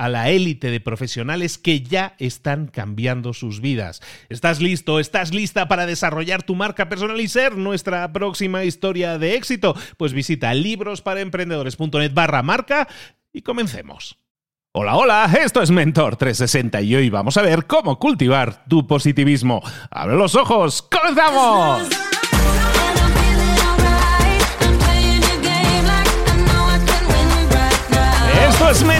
a la élite de profesionales que ya están cambiando sus vidas. ¿Estás listo? ¿Estás lista para desarrollar tu marca personal y ser nuestra próxima historia de éxito? Pues visita librosparaemprendedores.net barra marca y comencemos. Hola, hola, esto es Mentor 360 y hoy vamos a ver cómo cultivar tu positivismo. ¡Abre los ojos! ¡Comenzamos! Esto es Mentor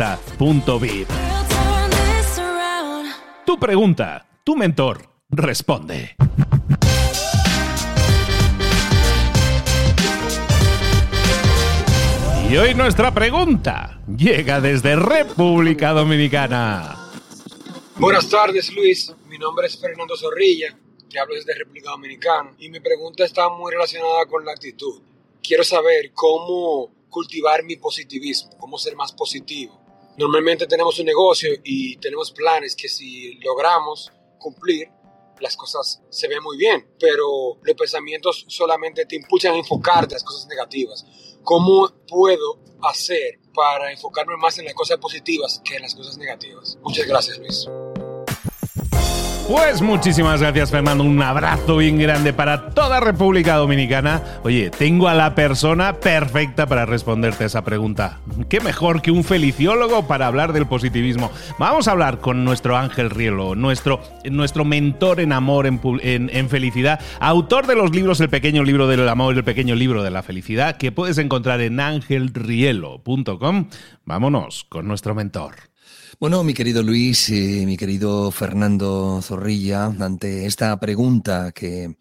mentor360.vip. Tu pregunta, tu mentor responde. Y hoy nuestra pregunta llega desde República Dominicana. Buenas tardes, Luis. Mi nombre es Fernando Zorrilla, que hablo desde República Dominicana. Y mi pregunta está muy relacionada con la actitud. Quiero saber cómo cultivar mi positivismo, cómo ser más positivo. Normalmente tenemos un negocio y tenemos planes que si logramos cumplir, las cosas se ven muy bien, pero los pensamientos solamente te impulsan a enfocarte en las cosas negativas. ¿Cómo puedo hacer para enfocarme más en las cosas positivas que en las cosas negativas? Muchas gracias, Luis. Pues muchísimas gracias Fernando, un abrazo bien grande para toda República Dominicana. Oye, tengo a la persona perfecta para responderte esa pregunta. ¿Qué mejor que un feliciólogo para hablar del positivismo? Vamos a hablar con nuestro Ángel Rielo, nuestro, nuestro mentor en amor, en, en, en felicidad, autor de los libros El pequeño libro del amor y El pequeño libro de la felicidad, que puedes encontrar en angelrielo.com. Vámonos con nuestro mentor. Bueno, mi querido Luis y mi querido Fernando Zorrilla, ante esta pregunta que,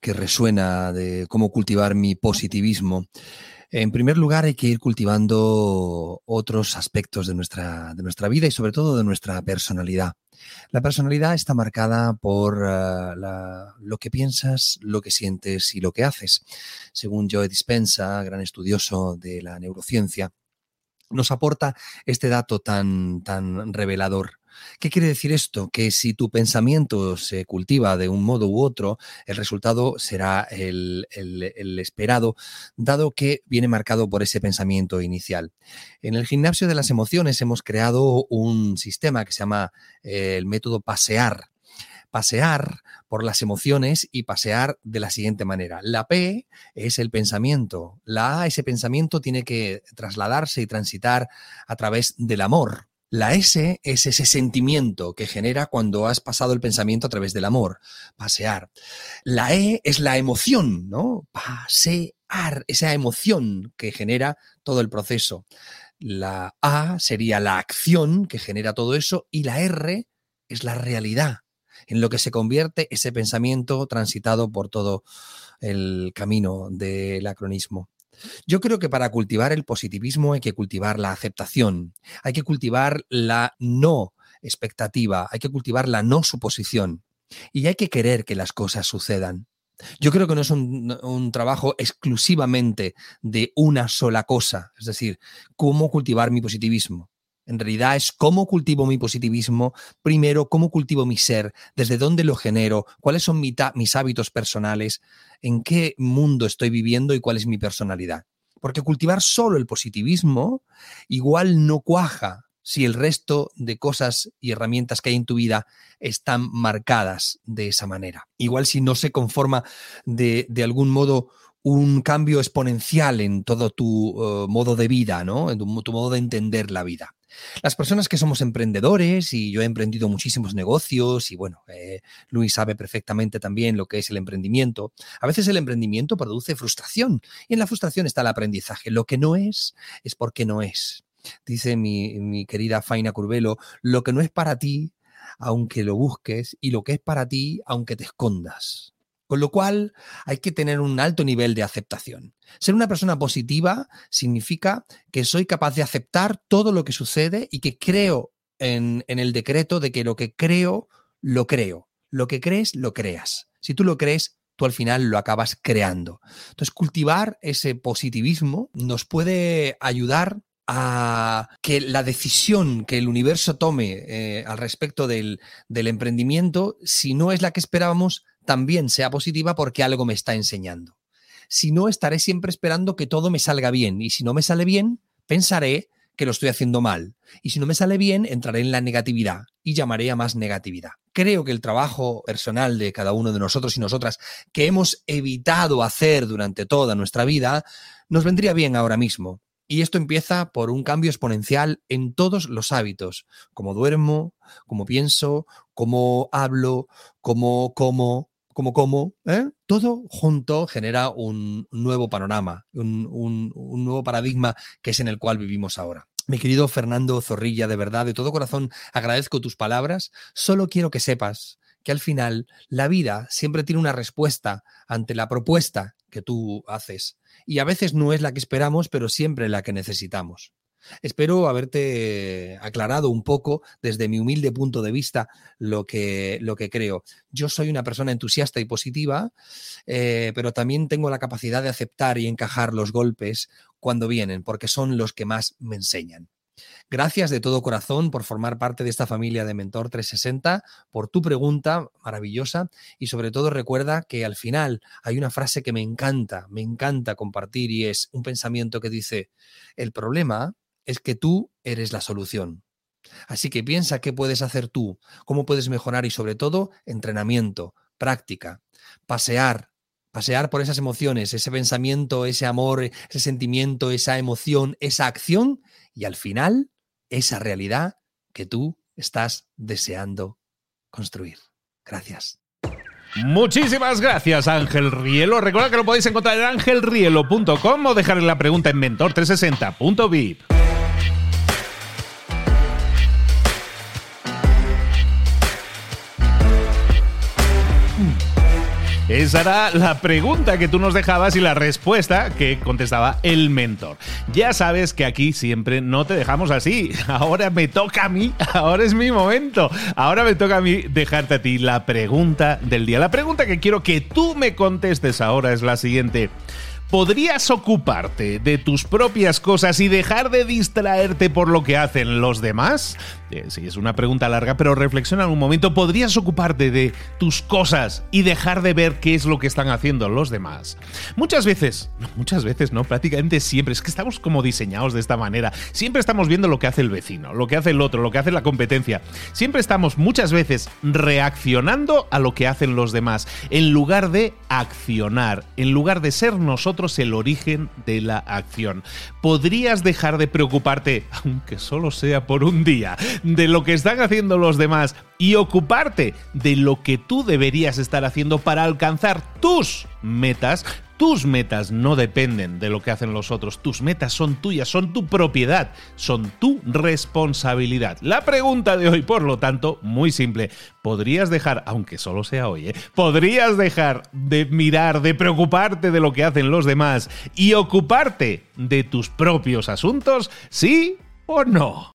que resuena de cómo cultivar mi positivismo, en primer lugar, hay que ir cultivando otros aspectos de nuestra, de nuestra vida y sobre todo de nuestra personalidad. La personalidad está marcada por uh, la, lo que piensas, lo que sientes y lo que haces. Según Joe Dispensa, gran estudioso de la neurociencia, nos aporta este dato tan, tan revelador. ¿Qué quiere decir esto? Que si tu pensamiento se cultiva de un modo u otro, el resultado será el, el, el, esperado, dado que viene marcado por ese pensamiento inicial. En el gimnasio de las emociones hemos creado un sistema que se llama eh, el método pasear pasear por las emociones y pasear de la siguiente manera. La P es el pensamiento. La A, ese pensamiento tiene que trasladarse y transitar a través del amor. La S es ese sentimiento que genera cuando has pasado el pensamiento a través del amor, pasear. La E es la emoción, ¿no? Pasear, esa emoción que genera todo el proceso. La A sería la acción que genera todo eso y la R es la realidad, en lo que se convierte ese pensamiento transitado por todo el camino del acronismo. Yo creo que para cultivar el positivismo hay que cultivar la aceptación, hay que cultivar la no expectativa, hay que cultivar la no suposición y hay que querer que las cosas sucedan. Yo creo que no es un, trabajo exclusivamente de una sola cosa, es decir, cómo cultivar mi positivismo. En realidad es cómo cultivo mi positivismo, primero, cómo cultivo mi ser, desde dónde lo genero, cuáles son mis hábitos personales, en qué mundo estoy viviendo y cuál es mi personalidad. Porque cultivar solo el positivismo igual no cuaja si el resto de cosas y herramientas que hay en tu vida están marcadas de esa manera. Igual si no se conforma de, algún modo un cambio exponencial en todo tu eh, modo de vida, ¿no? En tu modo de entender la vida. Las personas que somos emprendedores, y yo he emprendido muchísimos negocios, y bueno, eh, Luis sabe perfectamente también lo que es el emprendimiento, a veces el emprendimiento produce frustración, y en la frustración está el aprendizaje. Lo que no es, es porque no es. Dice mi, mi querida Faina Curvelo, lo que no es para ti, aunque lo busques, y lo que es para ti, aunque te escondas. Con lo cual hay que tener un alto nivel de aceptación. Ser una persona positiva significa que soy capaz de aceptar todo lo que sucede y que creo en, el decreto de que lo que creo, lo creo. Lo que crees, lo creas. Si tú lo crees, tú al final lo acabas creando. Entonces, cultivar ese positivismo nos puede ayudar a que la decisión que el universo tome eh, al respecto del, del, emprendimiento, si no es la que esperábamos, también sea positiva porque algo me está enseñando. Si no, estaré siempre esperando que todo me salga bien y si no me sale bien, pensaré que lo estoy haciendo mal. Y si no me sale bien, entraré en la negatividad y llamaré a más negatividad. Creo que el trabajo personal de cada uno de nosotros y nosotras que hemos evitado hacer durante toda nuestra vida, nos vendría bien ahora mismo. Y esto empieza por un cambio exponencial en todos los hábitos, como duermo, como pienso, cómo hablo, cómo como, como como, ¿eh? todo junto genera un nuevo panorama, un, nuevo paradigma que es en el cual vivimos ahora. Mi querido Fernando Zorrilla, de verdad, de todo corazón agradezco tus palabras. Solo quiero que sepas que al final la vida siempre tiene una respuesta ante la propuesta que tú haces. Y a veces no es la que esperamos, pero siempre la que necesitamos. Espero haberte aclarado un poco desde mi humilde punto de vista lo que, lo que creo. Yo soy una persona entusiasta y positiva, eh, pero también tengo la capacidad de aceptar y encajar los golpes cuando vienen, porque son los que más me enseñan. Gracias de todo corazón por formar parte de esta familia de Mentor 360, por tu pregunta maravillosa y sobre todo recuerda que al final hay una frase que me encanta, me encanta compartir y es un pensamiento que dice, el problema es que tú eres la solución. Así que piensa qué puedes hacer tú, cómo puedes mejorar y sobre todo entrenamiento, práctica, pasear, pasear por esas emociones, ese pensamiento, ese amor, ese sentimiento, esa emoción, esa acción y al final esa realidad que tú estás deseando construir. Gracias. Muchísimas gracias, Ángel Rielo. Recuerda que lo podéis encontrar en angelrielo.com o dejar la pregunta en mentor360.vip. Esa era la pregunta que tú nos dejabas y la respuesta que contestaba el mentor. Ya sabes que aquí siempre no te dejamos así. Ahora me toca a mí, ahora es mi momento. Ahora me toca a mí dejarte a ti la pregunta del día. La pregunta que quiero que tú me contestes ahora es la siguiente. ¿Podrías ocuparte de tus propias cosas y dejar de distraerte por lo que hacen los demás? Eh, sí, es una pregunta larga, pero reflexiona un momento. ¿Podrías ocuparte de tus cosas y dejar de ver qué es lo que están haciendo los demás? Muchas veces, muchas veces, no, prácticamente siempre, es que estamos como diseñados de esta manera. Siempre estamos viendo lo que hace el vecino, lo que hace el otro, lo que hace la competencia. Siempre estamos muchas veces reaccionando a lo que hacen los demás, en lugar de accionar, en lugar de ser nosotros el origen de la acción. Podrías dejar de preocuparte, aunque solo sea por un día, de lo que están haciendo los demás y ocuparte de lo que tú deberías estar haciendo para alcanzar tus metas, tus metas no dependen de lo que hacen los otros, tus metas son tuyas, son tu propiedad, son tu responsabilidad. La pregunta de hoy, por lo tanto, muy simple, ¿podrías dejar, aunque solo sea hoy, ¿eh? podrías dejar de mirar, de preocuparte de lo que hacen los demás y ocuparte de tus propios asuntos? ¿Sí o no?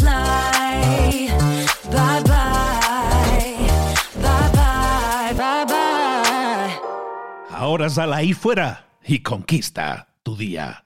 Ahora sal ahí fuera y conquista tu día.